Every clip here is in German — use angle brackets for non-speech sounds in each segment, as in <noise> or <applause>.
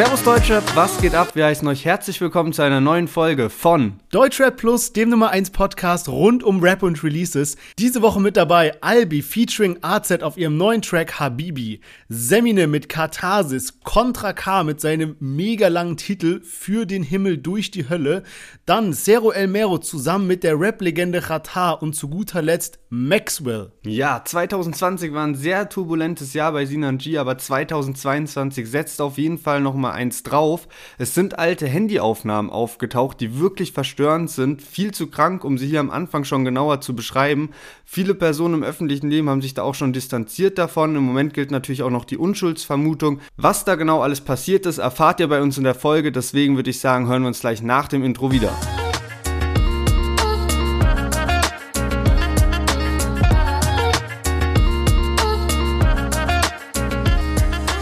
Servus Deutschrap, was geht ab? Wir heißen euch herzlich willkommen zu einer neuen Folge von Deutschrap Plus, dem Nummer 1 Podcast rund um Rap und Releases. Diese Woche mit dabei Albi featuring AZ auf ihrem neuen Track Habibi, Semine mit Katharsis, Contra K mit seinem mega langen Titel Für den Himmel durch die Hölle, dann Cero El Mero zusammen mit der Rap-Legende Qatar und zu guter Letzt Maxwell. Ja, 2020 war ein sehr turbulentes Jahr bei Sinan G, aber 2022 setzt auf jeden Fall noch mal eins drauf. Es sind alte Handyaufnahmen aufgetaucht, die wirklich verstörend sind, viel zu krank, um sie hier am Anfang schon genauer zu beschreiben. Viele Personen im öffentlichen Leben haben sich da auch schon distanziert davon. Im Moment gilt natürlich auch noch die Unschuldsvermutung. Was da genau alles passiert ist, erfahrt ihr bei uns in der Folge. Deswegen würde ich sagen, hören wir uns gleich nach dem Intro wieder.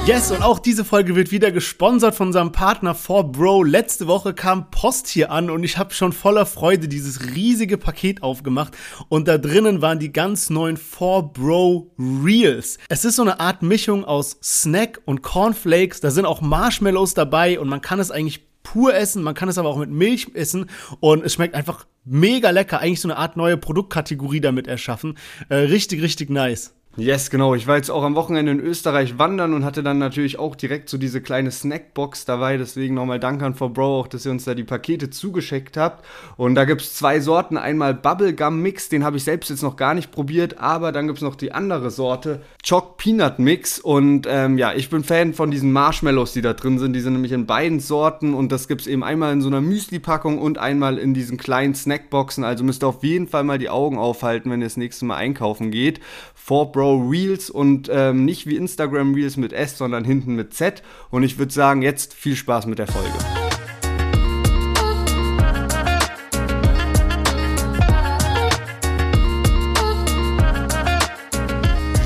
Yes, und auch diese Folge wird wieder gesponsert von unserem Partner 4Bro. Letzte Woche kam Post hier an und ich habe schon voller Freude dieses riesige Paket aufgemacht und da drinnen waren die ganz neuen 4Bro Reels. Es ist so eine Art Mischung aus Snack und Cornflakes, da sind auch Marshmallows dabei und man kann es eigentlich pur essen, man kann es aber auch mit Milch essen und es schmeckt einfach mega lecker. Eigentlich so eine Art neue Produktkategorie damit erschaffen. Äh, richtig, richtig nice. Yes, genau. Ich war jetzt auch am Wochenende in Österreich wandern und hatte dann natürlich auch direkt so diese kleine Snackbox dabei. Deswegen nochmal Dank an For Bro auch, dass ihr uns da die Pakete zugeschickt habt. Und da gibt es zwei Sorten. Einmal Bubblegum Mix, den habe ich selbst jetzt noch gar nicht probiert. Aber dann gibt es noch die andere Sorte, Choc Peanut Mix. Und ähm, ja, ich bin Fan von diesen Marshmallows, die da drin sind. Die sind nämlich in beiden Sorten. Und das gibt es eben einmal in so einer Müsli-Packung und einmal in diesen kleinen Snackboxen. Also müsst ihr auf jeden Fall mal die Augen aufhalten, wenn ihr das nächste Mal einkaufen geht. For Bro Reels und ähm, nicht wie Instagram Reels mit S, sondern hinten mit Z. Und ich würde sagen, jetzt viel Spaß mit der Folge.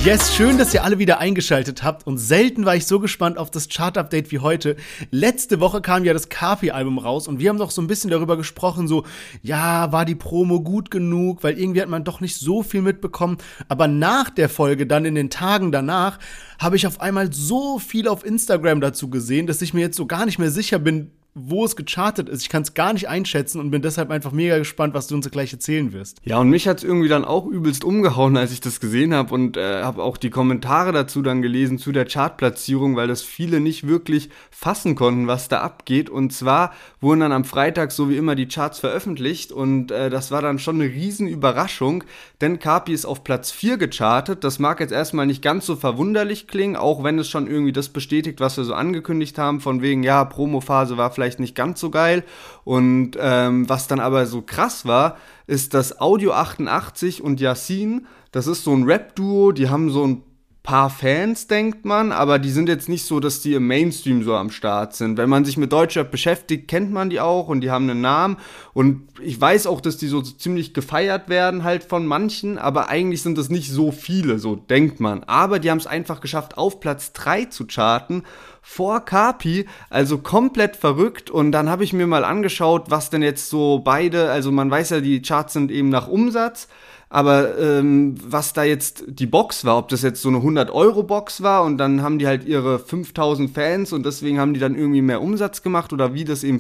Yes, schön, dass ihr alle wieder eingeschaltet habt und selten war ich so gespannt auf das Chart-Update wie heute. Letzte Woche kam ja das Kapi-Album raus und wir haben doch so ein bisschen darüber gesprochen, so, ja, war die Promo gut genug, weil irgendwie hat man doch nicht so viel mitbekommen. Aber nach der Folge, dann in den Tagen danach, habe ich auf einmal so viel auf Instagram dazu gesehen, dass ich mir jetzt so gar nicht mehr sicher bin, wo es gechartet ist. Ich kann es gar nicht einschätzen und bin deshalb einfach mega gespannt, was du uns gleich erzählen wirst. Ja, und mich hat es irgendwie dann auch übelst umgehauen, als ich das gesehen habe und äh, habe auch die Kommentare dazu dann gelesen zu der Chartplatzierung, weil das viele nicht wirklich fassen konnten, was da abgeht. Und zwar wurden dann am Freitag so wie immer die Charts veröffentlicht und äh, das war dann schon eine riesen Überraschung, denn Kapi ist auf Platz 4 gechartet. Das mag jetzt erstmal nicht ganz so verwunderlich klingen, auch wenn es schon irgendwie das bestätigt, was wir so angekündigt haben, von wegen, ja, Promophase war vielleicht vielleicht nicht ganz so geil. Und ähm, was dann aber so krass war, ist, dass Audio 88 und Yassin, das ist so ein Rap-Duo, die haben so ein paar Fans, denkt man, aber die sind jetzt nicht so, dass die im Mainstream so am Start sind. Wenn man sich mit Deutschrap beschäftigt, kennt man die auch und die haben einen Namen. Und ich weiß auch, dass die so ziemlich gefeiert werden halt von manchen, aber eigentlich sind das nicht so viele, so denkt man. Aber die haben es einfach geschafft, auf Platz 3 zu charten vor Kapi, also komplett verrückt. Und dann habe ich mir mal angeschaut, was denn jetzt so beide, also man weiß ja, die Charts sind eben nach Umsatz. Aber ähm, was da jetzt die Box war, ob das jetzt so eine 100-Euro-Box war und dann haben die halt ihre 5000 Fans und deswegen haben die dann irgendwie mehr Umsatz gemacht oder wie das eben,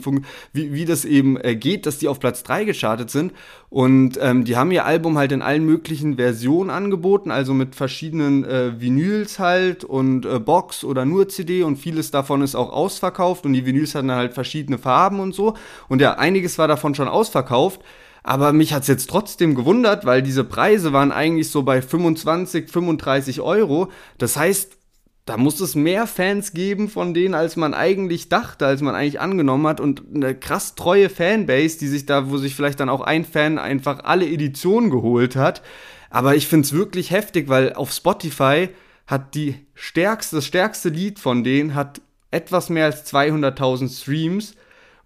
wie, wie das eben äh, geht, dass die auf Platz 3 gestartet sind. Und ähm, die haben ihr Album halt in allen möglichen Versionen angeboten, also mit verschiedenen äh, Vinyls halt und äh, Box oder nur CD und vieles davon ist auch ausverkauft und die Vinyls hatten dann halt verschiedene Farben und so. Und ja, einiges war davon schon ausverkauft. Aber mich hat's jetzt trotzdem gewundert, weil diese Preise waren eigentlich so bei 25, 35 Euro. Das heißt, da muss es mehr Fans geben von denen, als man eigentlich dachte, als man eigentlich angenommen hat. Und eine krass treue Fanbase, die sich da, wo sich vielleicht dann auch ein Fan einfach alle Editionen geholt hat. Aber ich find's wirklich heftig, weil auf Spotify hat die stärkste, das stärkste Lied von denen hat etwas mehr als 200.000 Streams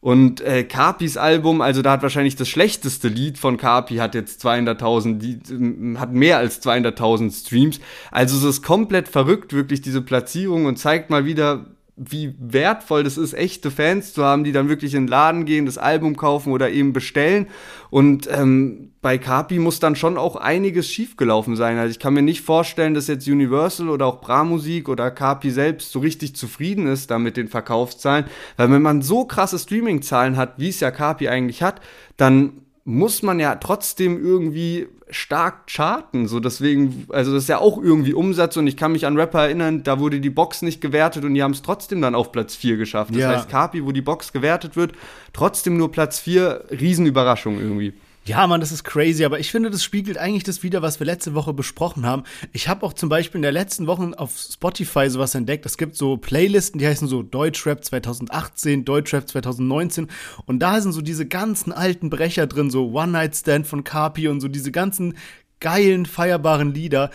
und äh, Carpis Album, also da hat wahrscheinlich das schlechteste Lied von Carpi, hat jetzt 200.000, hat mehr als 200.000 Streams. Also es ist komplett verrückt, wirklich diese Platzierung und zeigt mal wieder, wie wertvoll das ist, echte Fans zu haben, die dann wirklich in den Laden gehen, das Album kaufen oder eben bestellen. Und ähm, bei Kapi muss dann schon auch einiges schiefgelaufen sein. Also ich kann mir nicht vorstellen, dass jetzt Universal oder auch Bra Musik oder Kapi selbst so richtig zufrieden ist da mit den Verkaufszahlen. Weil wenn man so krasse Streaming-Zahlen hat, wie es ja Kapi eigentlich hat, dann muss man ja trotzdem irgendwie stark charten. So deswegen, also das ist ja auch irgendwie Umsatz und ich kann mich an Rapper erinnern, da wurde die Box nicht gewertet und die haben es trotzdem dann auf Platz 4 geschafft. Das ja. heißt, Kapi, wo die Box gewertet wird, trotzdem nur Platz 4, Riesenüberraschung irgendwie. Ja, Mann, das ist crazy, aber ich finde, das spiegelt eigentlich das wieder, was wir letzte Woche besprochen haben. Ich habe auch zum Beispiel in der letzten Woche auf Spotify sowas entdeckt. Es gibt so Playlisten, die heißen so Deutschrap 2018, Deutschrap 2019 und da sind so diese ganzen alten Brecher drin, so One Night Stand von Carpi und so diese ganzen geilen, feierbaren Lieder.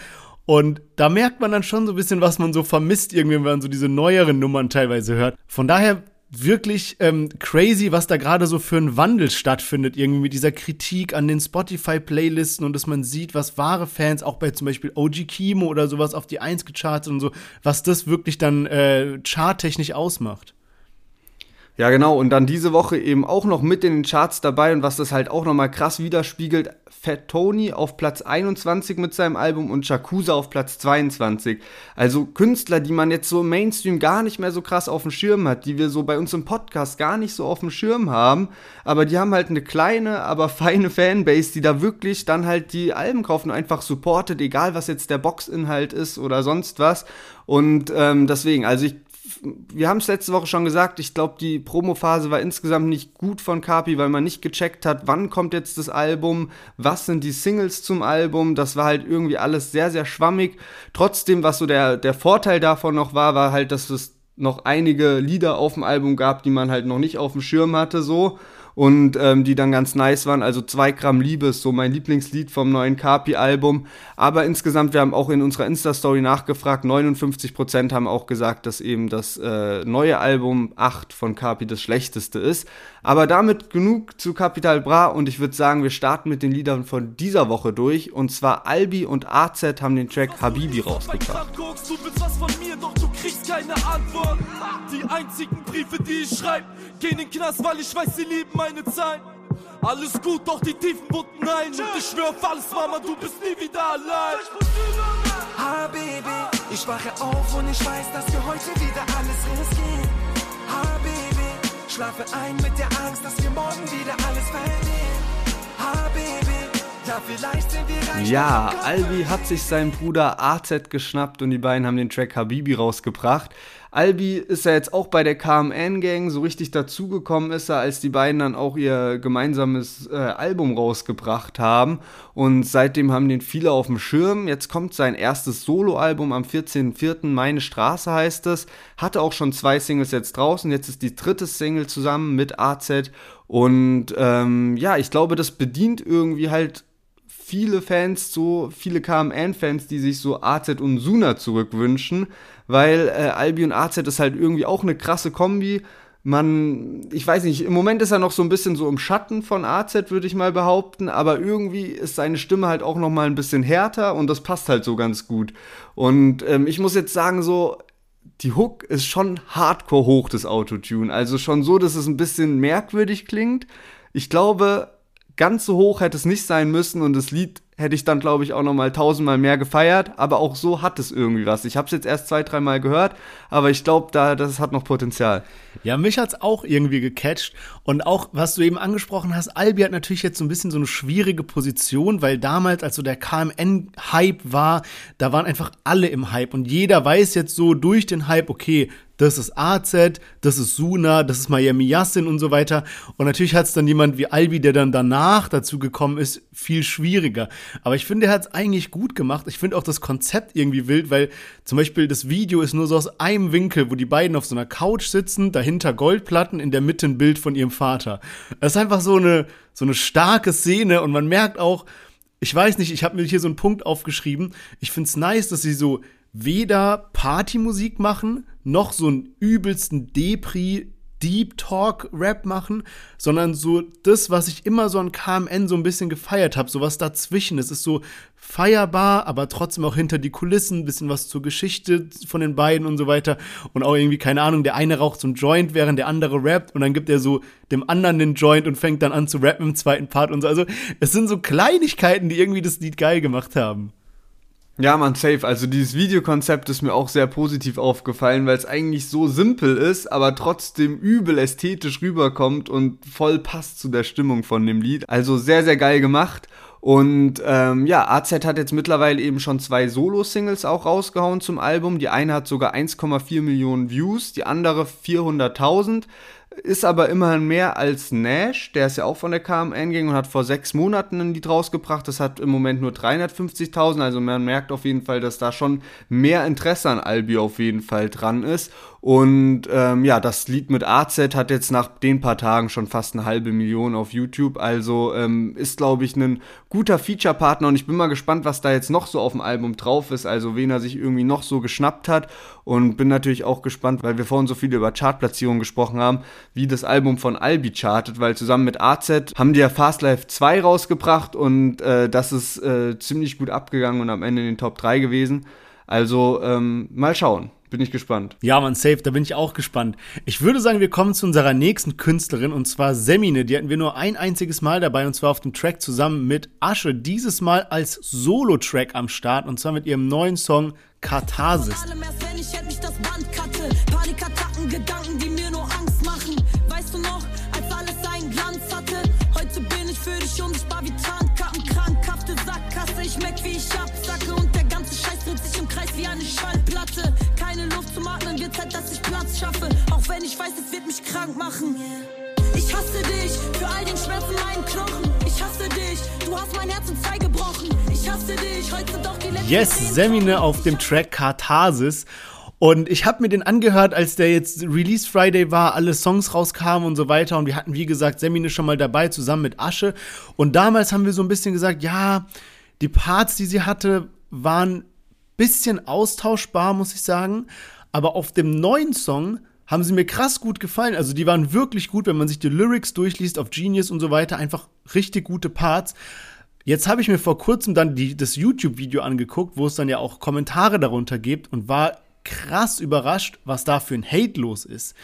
Und da merkt man dann schon so ein bisschen, was man so vermisst, irgendwie, wenn man so diese neueren Nummern teilweise hört. Von daher wirklich ähm, crazy, was da gerade so für ein Wandel stattfindet, irgendwie mit dieser Kritik an den Spotify-Playlisten und dass man sieht, was wahre Fans auch bei zum Beispiel OG Kimo oder sowas auf die Eins gechartet und so, was das wirklich dann äh, charttechnisch ausmacht. Ja, genau. Und dann diese Woche eben auch noch mit in den Charts dabei und was das halt auch nochmal krass widerspiegelt, Fat Tony auf Platz 21 mit seinem Album und Shakusa auf Platz 22. Also Künstler, die man jetzt so im Mainstream gar nicht mehr so krass auf dem Schirm hat, die wir so bei uns im Podcast gar nicht so auf dem Schirm haben, aber die haben halt eine kleine, aber <laughs> feine Fanbase, die da wirklich dann halt die Alben kaufen und einfach supportet, egal was jetzt der Boxinhalt ist oder sonst was. Und ähm, deswegen, also ich wir haben es letzte Woche schon gesagt, ich glaube, die Promophase war insgesamt nicht gut von Kapi, weil man nicht gecheckt hat, wann kommt jetzt das Album, was sind die Singles zum Album. Das war halt irgendwie alles sehr, sehr schwammig. Trotzdem, was so der, der Vorteil davon noch war, war halt, dass es noch einige Lieder auf dem Album gab, die man halt noch nicht auf dem Schirm hatte, so und ähm, die dann ganz nice waren. Also 2 Gramm Liebe ist so mein Lieblingslied vom neuen Kapi-Album. Aber insgesamt, wir haben auch in unserer Insta-Story nachgefragt, 59% haben auch gesagt, dass eben das äh, neue Album 8 von Kapi das schlechteste ist. Aber damit genug zu Capital Bra und ich würde sagen, wir starten mit den Liedern von dieser Woche durch. Und zwar Albi und AZ haben den Track Habibi rausgebracht. Kriegst keine Antwort. Die einzigen Briefe, die ich schreibe, gehen in den Knast, weil ich weiß, sie lieben meine Zeit. Alles gut, doch die tiefen Wunden ein. Und ich schwör auf alles, Mama, du bist nie wieder allein. Habibi, ich wache auf und ich weiß, dass wir heute wieder alles riskieren. Habibi, schlafe ein mit der Angst, dass wir morgen wieder alles verlieren. Habibi, ja, Ja, Albi hat sich seinen Bruder AZ geschnappt und die beiden haben den Track Habibi rausgebracht. Albi ist ja jetzt auch bei der KMN-Gang, so richtig dazugekommen ist er, als die beiden dann auch ihr gemeinsames äh, Album rausgebracht haben. Und seitdem haben den viele auf dem Schirm. Jetzt kommt sein erstes Soloalbum am 14.04. Meine Straße heißt es. Hatte auch schon zwei Singles jetzt draußen. Jetzt ist die dritte Single zusammen mit AZ. Und ähm, ja, ich glaube, das bedient irgendwie halt viele Fans, so viele KMN-Fans, die sich so AZ und Suna zurückwünschen, weil äh, Albi und AZ ist halt irgendwie auch eine krasse Kombi. Man, ich weiß nicht, im Moment ist er noch so ein bisschen so im Schatten von AZ, würde ich mal behaupten, aber irgendwie ist seine Stimme halt auch noch mal ein bisschen härter und das passt halt so ganz gut. Und ähm, ich muss jetzt sagen, so, die Hook ist schon hardcore hoch, das Autotune. Also schon so, dass es ein bisschen merkwürdig klingt. Ich glaube, ganz so hoch hätte es nicht sein müssen und das Lied hätte ich dann, glaube ich, auch noch mal tausendmal mehr gefeiert. Aber auch so hat es irgendwie was. Ich habe es jetzt erst zwei, dreimal gehört, aber ich glaube, da, das hat noch Potenzial. Ja, mich hat es auch irgendwie gecatcht. Und auch, was du eben angesprochen hast, Albi hat natürlich jetzt so ein bisschen so eine schwierige Position, weil damals, als so der KMN-Hype war, da waren einfach alle im Hype. Und jeder weiß jetzt so durch den Hype, okay, das ist AZ, das ist Suna, das ist Miami Yassin und so weiter. Und natürlich hat es dann jemand wie Albi, der dann danach dazu gekommen ist, viel schwieriger. Aber ich finde, er hat es eigentlich gut gemacht. Ich finde auch das Konzept irgendwie wild, weil zum Beispiel das Video ist nur so aus einem Winkel, wo die beiden auf so einer Couch sitzen, dahinter Goldplatten, in der Mitte ein Bild von ihrem Vater. Das ist einfach so eine, so eine starke Szene und man merkt auch, ich weiß nicht, ich habe mir hier so einen Punkt aufgeschrieben. Ich finde es nice, dass sie so weder Partymusik machen, noch so einen übelsten Depri Deep Talk Rap machen, sondern so das, was ich immer so an KMN so ein bisschen gefeiert habe, so was dazwischen. Es ist so feierbar, aber trotzdem auch hinter die Kulissen, ein bisschen was zur Geschichte von den beiden und so weiter. Und auch irgendwie, keine Ahnung, der eine raucht so ein Joint, während der andere rappt und dann gibt er so dem anderen den Joint und fängt dann an zu rappen im zweiten Part und so. Also es sind so Kleinigkeiten, die irgendwie das Lied geil gemacht haben. Ja, man, safe. Also dieses Videokonzept ist mir auch sehr positiv aufgefallen, weil es eigentlich so simpel ist, aber trotzdem übel ästhetisch rüberkommt und voll passt zu der Stimmung von dem Lied. Also sehr, sehr geil gemacht. Und ähm, ja, AZ hat jetzt mittlerweile eben schon zwei Solo-Singles auch rausgehauen zum Album. Die eine hat sogar 1,4 Millionen Views, die andere 400.000 ist aber immerhin mehr als Nash, der ist ja auch von der KMN gegangen und hat vor sechs Monaten ein Lied rausgebracht. Das hat im Moment nur 350.000, also man merkt auf jeden Fall, dass da schon mehr Interesse an Albi auf jeden Fall dran ist. Und ähm, ja, das Lied mit AZ hat jetzt nach den paar Tagen schon fast eine halbe Million auf YouTube. Also ähm, ist, glaube ich, ein guter Feature-Partner und ich bin mal gespannt, was da jetzt noch so auf dem Album drauf ist. Also wen er sich irgendwie noch so geschnappt hat. Und bin natürlich auch gespannt, weil wir vorhin so viel über Chartplatzierungen gesprochen haben, wie das Album von Albi chartet, weil zusammen mit AZ haben die ja Fast Life 2 rausgebracht und äh, das ist äh, ziemlich gut abgegangen und am Ende in den Top 3 gewesen. Also ähm, mal schauen. Bin ich gespannt. Ja, man, safe, da bin ich auch gespannt. Ich würde sagen, wir kommen zu unserer nächsten Künstlerin und zwar Semine. Die hatten wir nur ein einziges Mal dabei und zwar auf dem Track zusammen mit Asche. Dieses Mal als Solo-Track am Start und zwar mit ihrem neuen Song Katharsis. Gedanken, die mir nur Angst machen. Schaffe. Auch wenn ich weiß, es wird mich krank machen. Ich hasse dich für all den Schmerzen meinen Knochen. Ich hasse dich, du hast mein Herz in zwei gebrochen. Ich hasse dich, heute sind doch die letzten Yes, Semine auf dem Track Katharsis. Und ich habe mir den angehört, als der jetzt Release Friday war, alle Songs rauskamen und so weiter. Und wir hatten, wie gesagt, Semine schon mal dabei, zusammen mit Asche. Und damals haben wir so ein bisschen gesagt, ja, die Parts, die sie hatte, waren bisschen austauschbar, muss ich sagen. Aber auf dem neuen Song haben sie mir krass gut gefallen. Also die waren wirklich gut, wenn man sich die Lyrics durchliest auf Genius und so weiter. Einfach richtig gute Parts. Jetzt habe ich mir vor kurzem dann die, das YouTube-Video angeguckt, wo es dann ja auch Kommentare darunter gibt und war krass überrascht, was da für ein Hate los ist.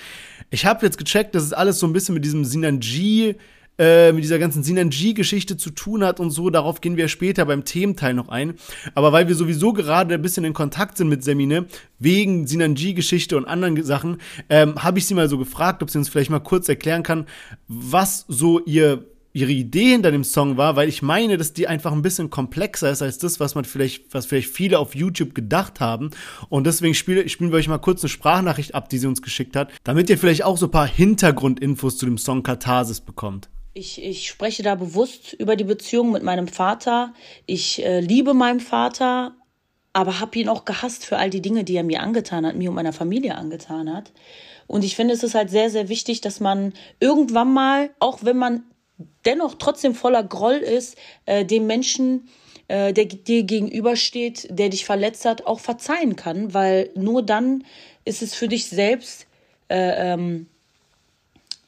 Ich habe jetzt gecheckt, dass es alles so ein bisschen mit diesem Sinan G äh, mit dieser ganzen Synergie-Geschichte zu tun hat und so. Darauf gehen wir später beim Thementeil noch ein. Aber weil wir sowieso gerade ein bisschen in Kontakt sind mit Semine, wegen Synergie-Geschichte und anderen Sachen, ähm, habe ich sie mal so gefragt, ob sie uns vielleicht mal kurz erklären kann, was so ihr ihre Idee hinter dem Song war, weil ich meine, dass die einfach ein bisschen komplexer ist als das, was man vielleicht, was vielleicht viele auf YouTube gedacht haben. Und deswegen spiele, spielen wir euch mal kurz eine Sprachnachricht ab, die sie uns geschickt hat, damit ihr vielleicht auch so ein paar Hintergrundinfos zu dem Song Katharsis bekommt. Ich, ich spreche da bewusst über die Beziehung mit meinem Vater. Ich äh, liebe meinen Vater, aber habe ihn auch gehasst für all die Dinge, die er mir angetan hat, mir und meiner Familie angetan hat. Und ich finde, es ist halt sehr, sehr wichtig, dass man irgendwann mal, auch wenn man dennoch trotzdem voller Groll ist, äh, dem Menschen, äh, der dir gegenübersteht, der dich verletzt hat, auch verzeihen kann, weil nur dann ist es für dich selbst äh, ähm,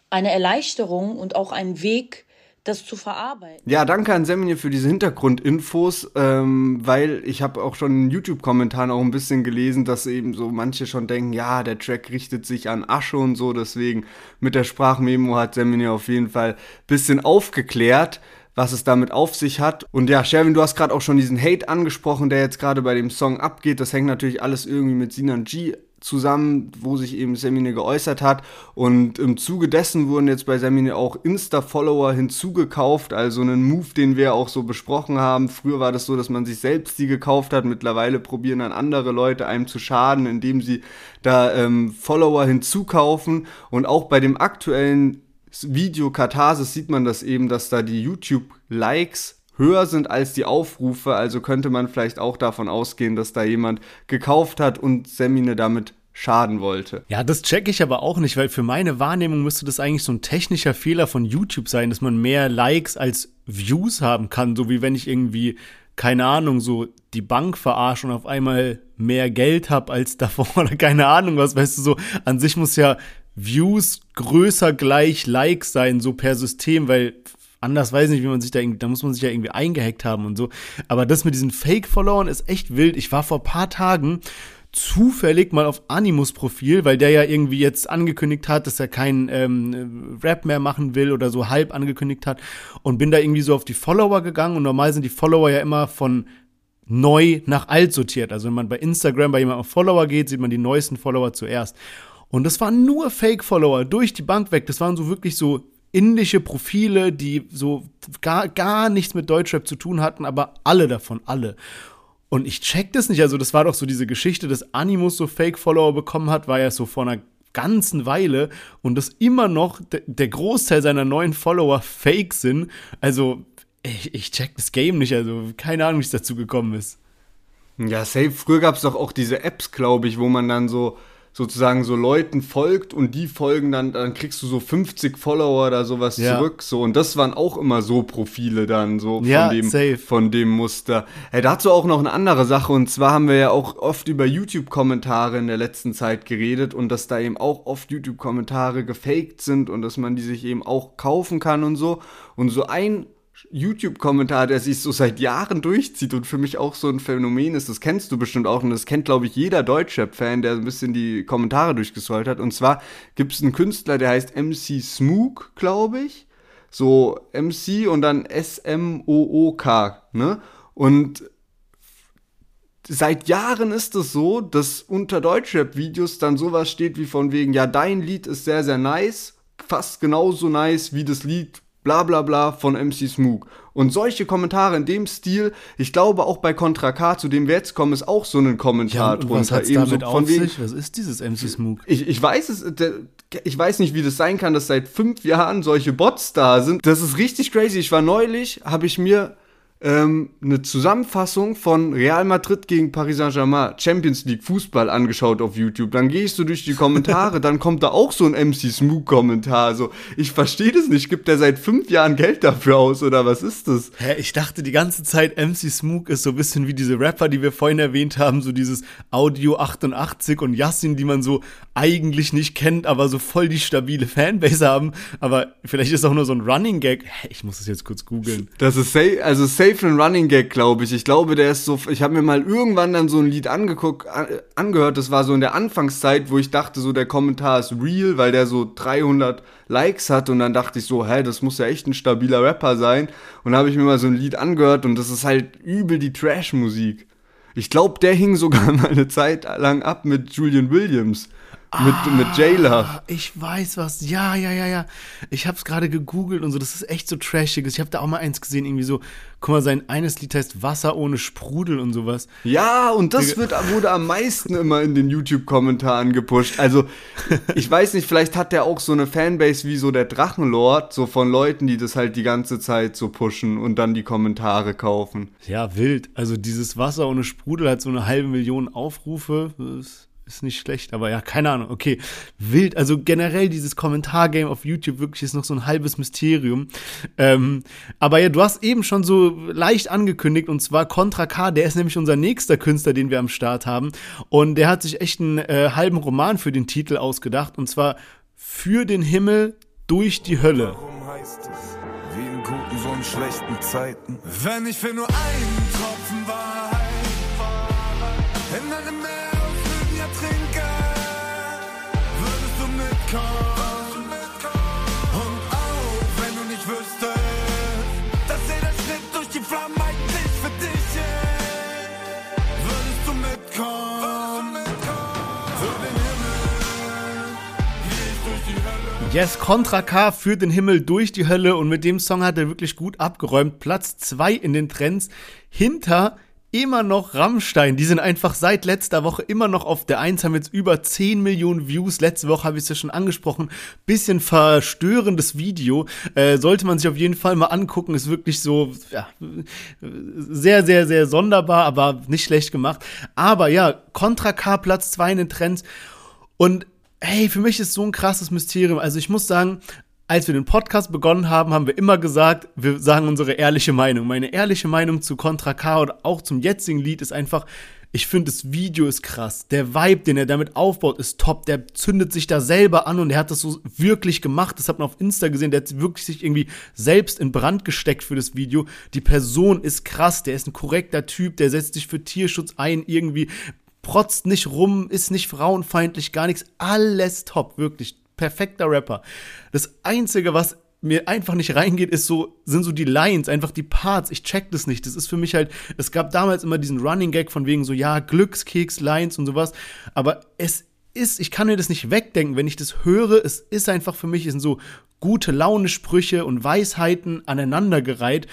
eine Erleichterung und auch ein Weg, das zu verarbeiten. Ja, danke an Semine für diese Hintergrundinfos, ähm, weil ich habe auch schon in YouTube-Kommentaren auch ein bisschen gelesen, dass eben so manche schon denken, ja, der Track richtet sich an Asche und so, deswegen mit der Sprachmemo hat Semine auf jeden Fall bisschen aufgeklärt was es damit auf sich hat. Und ja, Sherwin, du hast gerade auch schon diesen Hate angesprochen, der jetzt gerade bei dem Song abgeht. Das hängt natürlich alles irgendwie mit Sinan G zusammen, wo sich eben Semine geäußert hat. Und im Zuge dessen wurden jetzt bei Semine auch Insta-Follower hinzugekauft, also einen Move, den wir auch so besprochen haben. Früher war das so, dass man sich selbst die gekauft hat. Mittlerweile probieren dann andere Leute einem zu schaden, indem sie da ähm, Follower hinzukaufen. Und auch bei dem aktuellen Video Katharsis sieht man das eben, dass da die YouTube-Likes höher sind als die Aufrufe. Also könnte man vielleicht auch davon ausgehen, dass da jemand gekauft hat und Semine damit schaden wollte. Ja, das checke ich aber auch nicht, weil für meine Wahrnehmung müsste das eigentlich so ein technischer Fehler von YouTube sein, dass man mehr Likes als Views haben kann, so wie wenn ich irgendwie keine Ahnung, so die Bank verarsche und auf einmal mehr Geld habe als <laughs> davor oder keine Ahnung was, weißt du, so an sich muss ja Views größer gleich Likes sein, so per System, weil anders weiß ich nicht, wie man sich da irgendwie, da muss man sich ja irgendwie eingehackt haben und so. Aber das mit diesen Fake-Followern ist echt wild. Ich war vor paar Tagen zufällig mal auf Animus Profil, weil der ja irgendwie jetzt angekündigt hat, dass er keinen ähm, Rap mehr machen will oder so halb angekündigt hat und bin da irgendwie so auf die Follower gegangen und normal sind die Follower ja immer von neu nach alt sortiert. Also wenn man bei Instagram bei jemandem auf Follower geht, sieht man die neuesten Follower zuerst. Und das waren nur Fake-Follower durch die Bank weg. Das waren so wirklich so indische Profile, die so gar, gar nichts mit Deutschrap zu tun hatten, aber alle davon, alle. Und ich check das nicht. Also, das war doch so diese Geschichte, dass Animus so Fake-Follower bekommen hat, war ja so vor einer ganzen Weile und dass immer noch der Großteil seiner neuen Follower fake sind. Also, ich, ich check das Game nicht. Also, keine Ahnung, wie es dazu gekommen ist. Ja, safe. Früher gab es doch auch diese Apps, glaube ich, wo man dann so sozusagen so Leuten folgt und die folgen dann, dann kriegst du so 50 Follower oder sowas ja. zurück. So, und das waren auch immer so Profile dann, so ja, von, dem, safe. von dem Muster. Hey, dazu auch noch eine andere Sache, und zwar haben wir ja auch oft über YouTube-Kommentare in der letzten Zeit geredet und dass da eben auch oft YouTube-Kommentare gefaked sind und dass man die sich eben auch kaufen kann und so. Und so ein YouTube-Kommentar, der sich so seit Jahren durchzieht und für mich auch so ein Phänomen ist, das kennst du bestimmt auch und das kennt, glaube ich, jeder Deutschrap-Fan, der ein bisschen die Kommentare durchgescrollt hat. Und zwar gibt es einen Künstler, der heißt MC Smook, glaube ich. So MC und dann S-M-O-O-K, ne? Und seit Jahren ist es so, dass unter Deutschrap-Videos dann sowas steht wie von wegen, ja, dein Lied ist sehr, sehr nice, fast genauso nice wie das Lied bla bla bla von MC Smook. Und solche Kommentare in dem Stil, ich glaube auch bei Contra K, zu dem wir jetzt kommen, ist auch so ein Kommentar ja, drunter. Was Eben damit so von wegen? Was ist dieses MC Smook? Ich, ich weiß es, der, ich weiß nicht, wie das sein kann, dass seit fünf Jahren solche Bots da sind. Das ist richtig crazy. Ich war neulich, habe ich mir ähm, eine Zusammenfassung von Real Madrid gegen Paris Saint-Germain, Champions League Fußball angeschaut auf YouTube. Dann gehst du durch die Kommentare, <laughs> dann kommt da auch so ein MC Smook-Kommentar. So, ich verstehe das nicht. Gibt der seit fünf Jahren Geld dafür aus oder was ist das? Hä, ich dachte die ganze Zeit, MC Smook ist so ein bisschen wie diese Rapper, die wir vorhin erwähnt haben, so dieses Audio 88 und Yassin, die man so eigentlich nicht kennt, aber so voll die stabile Fanbase haben. Aber vielleicht ist auch nur so ein Running Gag. Hä, ich muss das jetzt kurz googeln. Das ist safe, also safe safe ein Running Gag, glaube ich. Ich glaube, der ist so. Ich habe mir mal irgendwann dann so ein Lied angeguckt, angehört. Das war so in der Anfangszeit, wo ich dachte, so der Kommentar ist real, weil der so 300 Likes hat. Und dann dachte ich so, hä, das muss ja echt ein stabiler Rapper sein. Und habe ich mir mal so ein Lied angehört und das ist halt übel die Trash-Musik. Ich glaube, der hing sogar <laughs> mal eine Zeit lang ab mit Julian Williams. Mit, ah, mit Jailer. Ich weiß was. Ja, ja, ja, ja. Ich hab's gerade gegoogelt und so. Das ist echt so trashig. Ich habe da auch mal eins gesehen, irgendwie so. Guck mal, sein eines Lied heißt Wasser ohne Sprudel und sowas. Ja, und das wird, wurde am meisten immer in den YouTube-Kommentaren gepusht. Also, ich weiß nicht, vielleicht hat der auch so eine Fanbase wie so der Drachenlord, so von Leuten, die das halt die ganze Zeit so pushen und dann die Kommentare kaufen. Ja, wild. Also, dieses Wasser ohne Sprudel hat so eine halbe Million Aufrufe. Das ist nicht schlecht, aber ja, keine Ahnung. Okay, wild. Also generell dieses Kommentargame auf YouTube wirklich ist noch so ein halbes Mysterium. Ähm, aber ja, du hast eben schon so leicht angekündigt und zwar Contra K, der ist nämlich unser nächster Künstler, den wir am Start haben. Und der hat sich echt einen äh, halben Roman für den Titel ausgedacht und zwar Für den Himmel durch die Hölle. Warum heißt es, wie in guten, so in schlechten Zeiten, wenn ich für nur einen Tropfen Wahrheit in einem Yes, Contra K führt den Himmel durch die Hölle und mit dem Song hat er wirklich gut abgeräumt. Platz 2 in den Trends hinter immer noch Rammstein. Die sind einfach seit letzter Woche immer noch auf der 1, haben jetzt über 10 Millionen Views. Letzte Woche habe ich es ja schon angesprochen. Bisschen verstörendes Video. Äh, sollte man sich auf jeden Fall mal angucken. Ist wirklich so, ja, sehr, sehr, sehr sonderbar, aber nicht schlecht gemacht. Aber ja, Contra K Platz 2 in den Trends. Und hey, für mich ist so ein krasses Mysterium. Also ich muss sagen, als wir den Podcast begonnen haben, haben wir immer gesagt, wir sagen unsere ehrliche Meinung. Meine ehrliche Meinung zu Contra K und auch zum jetzigen Lied ist einfach, Ich finde, das Video ist krass. Der Vibe, den er damit aufbaut, ist top. Der zündet sich da selber an und er hat das so wirklich gemacht. Das hat man auf Insta gesehen. Der hat wirklich sich irgendwie selbst in Brand gesteckt für das Video. Die Person ist krass. Der ist ein korrekter Typ. Der setzt sich für Tierschutz ein. Irgendwie protzt nicht rum, ist nicht frauenfeindlich, gar nichts. Alles top. Wirklich perfekter Rapper. Das Einzige, was mir einfach nicht reingeht, ist so, sind so die Lines, einfach die Parts. Ich check das nicht. Das ist für mich halt, es gab damals immer diesen Running Gag von wegen so, ja, Glückskeks, Lines und sowas. Aber es ist, ich kann mir das nicht wegdenken, wenn ich das höre. Es ist einfach für mich, es sind so gute Laune-Sprüche und Weisheiten aneinandergereiht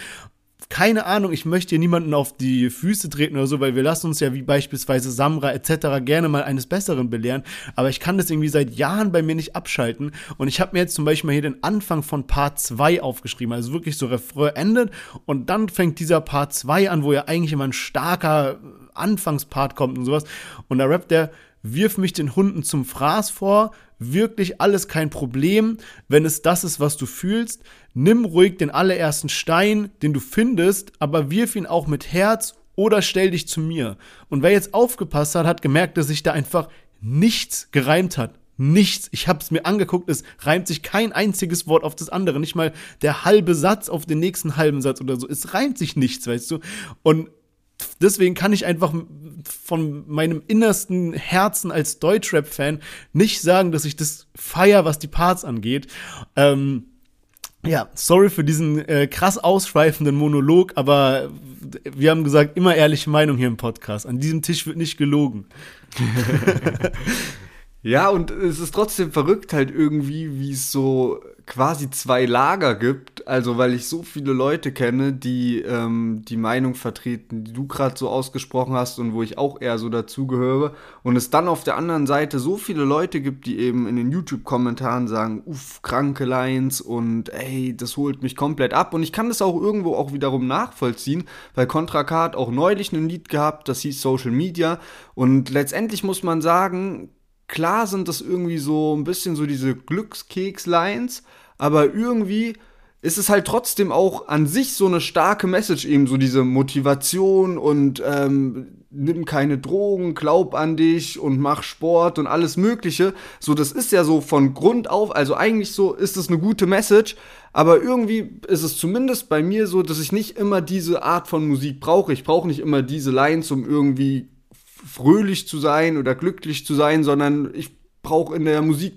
keine Ahnung, ich möchte hier niemanden auf die Füße treten oder so, weil wir lassen uns ja wie beispielsweise Samra etc. gerne mal eines Besseren belehren, aber ich kann das irgendwie seit Jahren bei mir nicht abschalten. Und ich habe mir jetzt zum Beispiel mal hier den Anfang von Part 2 aufgeschrieben, also wirklich so Refrain endet und dann fängt dieser Part 2 an, wo ja eigentlich immer ein starker Anfangspart kommt und sowas. Und da rappt der wirf mich den Hunden zum Fraß vor, wirklich alles kein Problem, wenn es das ist, was du fühlst. Nimm ruhig den allerersten Stein, den du findest, aber wirf ihn auch mit Herz oder stell dich zu mir. Und wer jetzt aufgepasst hat, hat gemerkt, dass sich da einfach nichts gereimt hat. Nichts. Ich habe es mir angeguckt, es reimt sich kein einziges Wort auf das andere. Nicht mal der halbe Satz auf den nächsten halben Satz oder so. Es reimt sich nichts, weißt du. Und deswegen kann ich einfach von meinem innersten Herzen als Deutschrap-Fan nicht sagen, dass ich das feier, was die Parts angeht. Ähm, ja, sorry für diesen äh, krass ausschweifenden Monolog, aber wir haben gesagt, immer ehrliche Meinung hier im Podcast. An diesem Tisch wird nicht gelogen. <laughs> ja, und es ist trotzdem verrückt halt irgendwie, wie es so quasi zwei Lager gibt. Also weil ich so viele Leute kenne, die ähm, die Meinung vertreten, die du gerade so ausgesprochen hast und wo ich auch eher so dazugehöre. Und es dann auf der anderen Seite so viele Leute gibt, die eben in den YouTube-Kommentaren sagen, uff, kranke Lines und ey, das holt mich komplett ab. Und ich kann das auch irgendwo auch wiederum nachvollziehen, weil Contra hat auch neulich ein Lied gehabt, das hieß Social Media. Und letztendlich muss man sagen, klar sind das irgendwie so ein bisschen so diese Glückskeks-Lines, aber irgendwie ist es halt trotzdem auch an sich so eine starke Message, eben so diese Motivation und ähm, nimm keine Drogen, glaub an dich und mach Sport und alles Mögliche. So, das ist ja so von Grund auf, also eigentlich so ist es eine gute Message, aber irgendwie ist es zumindest bei mir so, dass ich nicht immer diese Art von Musik brauche. Ich brauche nicht immer diese Lines, um irgendwie fröhlich zu sein oder glücklich zu sein, sondern ich brauche in der Musik,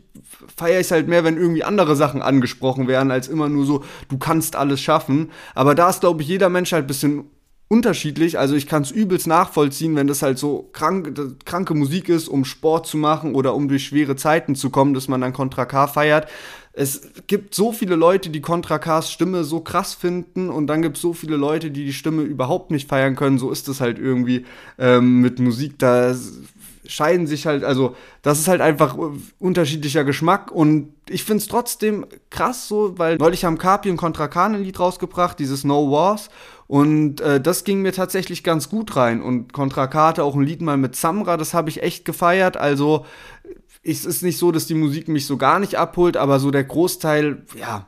feiere ich es halt mehr, wenn irgendwie andere Sachen angesprochen werden, als immer nur so, du kannst alles schaffen. Aber da ist, glaube ich, jeder Mensch halt ein bisschen unterschiedlich. Also ich kann es übelst nachvollziehen, wenn das halt so krank, kranke Musik ist, um Sport zu machen oder um durch schwere Zeiten zu kommen, dass man dann Contra K feiert. Es gibt so viele Leute, die Contra Ks Stimme so krass finden und dann gibt es so viele Leute, die die Stimme überhaupt nicht feiern können. So ist es halt irgendwie ähm, mit Musik. Da scheiden sich halt, also das ist halt einfach unterschiedlicher Geschmack und ich find's trotzdem krass so, weil neulich haben Carpi und Contra Khan ein Lied rausgebracht, dieses No Wars und äh, das ging mir tatsächlich ganz gut rein und Contra K auch ein Lied mal mit Samra, das habe ich echt gefeiert, also es ist nicht so, dass die Musik mich so gar nicht abholt, aber so der Großteil, ja,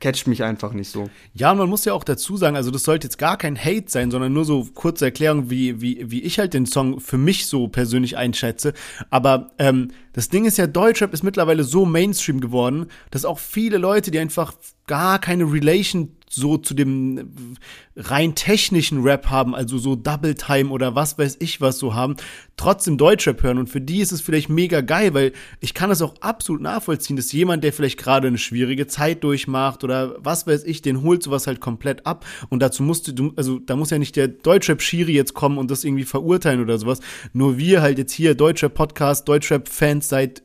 catcht mich einfach nicht so. Ja, und man muss ja auch dazu sagen, also das sollte jetzt gar kein Hate sein, sondern nur so kurze Erklärung, wie, wie, wie ich halt den Song für mich so persönlich einschätze. Aber ähm, das Ding ist ja, Deutschrap ist mittlerweile so Mainstream geworden, dass auch viele Leute, die einfach gar keine Relation so zu dem rein technischen Rap haben, also so Double Time oder was weiß ich was so haben, trotzdem Deutschrap hören. Und für die ist es vielleicht mega geil, weil ich kann das auch absolut nachvollziehen, dass jemand, der vielleicht gerade eine schwierige Zeit durchmacht oder was weiß ich, den holt sowas halt komplett ab. Und dazu musst du, also da muss ja nicht der Deutschrap-Schiri jetzt kommen und das irgendwie verurteilen oder sowas. Nur wir halt jetzt hier, Deutschrap-Podcast, Deutschrap-Fans seit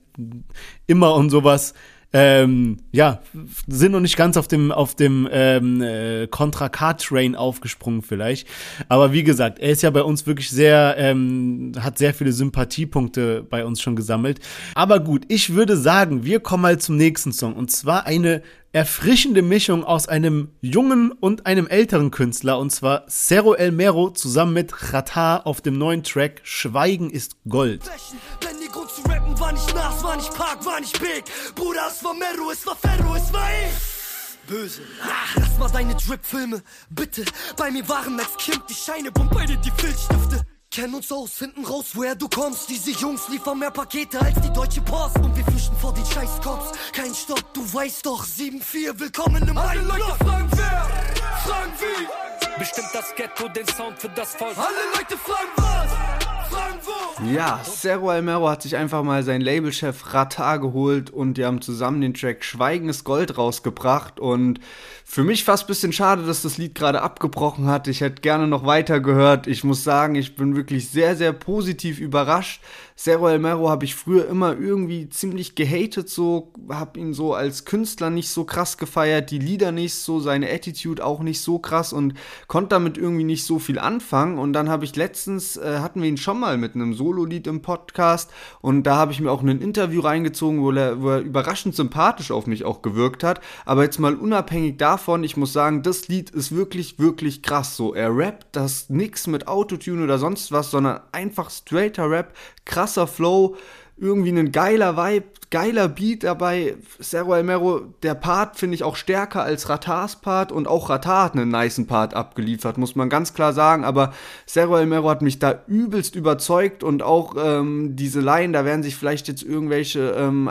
immer und sowas, ähm, ja, sind noch nicht ganz auf dem, auf dem ähm, äh, Contra K-Train aufgesprungen vielleicht. Aber wie gesagt, er ist ja bei uns wirklich sehr, ähm, hat sehr viele Sympathiepunkte bei uns schon gesammelt. Aber gut, ich würde sagen, wir kommen mal zum nächsten Song. Und zwar eine erfrischende Mischung aus einem jungen und einem älteren Künstler, und zwar Cerro El Mero zusammen mit Rata auf dem neuen Track Schweigen ist Gold. Wenn rappen war nicht Nas, war nicht Park, war nicht Big. Bruder, es war Mero, es war Ferro, es war ich. Böse. Ach, lass mal deine Drip-Filme, bitte. Bei mir waren als Kind die Scheine, bumm, bei dir die Filzstifte. kennen uns aus, finden raus, woher du kommst. Diese Jungs liefern mehr Pakete als die Deutsche Post. Und wir flüchten vor den Scheißcops. Kein Stopp, du weißt doch, 7-4, willkommen im Alle Leute fragen wer, fragen wie. Bestimmt das Ghetto den Sound für das Volk. Alle Leute fragen was. Ja, Cerro Almero hat sich einfach mal seinen Labelchef Rata geholt und die haben zusammen den Track Schweigen ist Gold rausgebracht und für mich fast ein bisschen schade, dass das Lied gerade abgebrochen hat. Ich hätte gerne noch weiter gehört. Ich muss sagen, ich bin wirklich sehr, sehr positiv überrascht. Cerro El Mero habe ich früher immer irgendwie ziemlich gehatet, so, habe ihn so als Künstler nicht so krass gefeiert, die Lieder nicht so, seine Attitude auch nicht so krass und konnte damit irgendwie nicht so viel anfangen. Und dann habe ich letztens, äh, hatten wir ihn schon mal mit einem Solo-Lied im Podcast und da habe ich mir auch ein Interview reingezogen, wo er, wo er überraschend sympathisch auf mich auch gewirkt hat. Aber jetzt mal unabhängig davon, ich muss sagen, das Lied ist wirklich, wirklich krass. So, er rappt das nix mit Autotune oder sonst was, sondern einfach straighter Rap, krasser Flow, irgendwie ein geiler Vibe, geiler Beat dabei. Cerro Almero, der Part finde ich auch stärker als Ratars Part und auch Ratar hat einen niceen Part abgeliefert, muss man ganz klar sagen. Aber Cerro Almero hat mich da übelst überzeugt und auch ähm, diese Line, da werden sich vielleicht jetzt irgendwelche, ähm,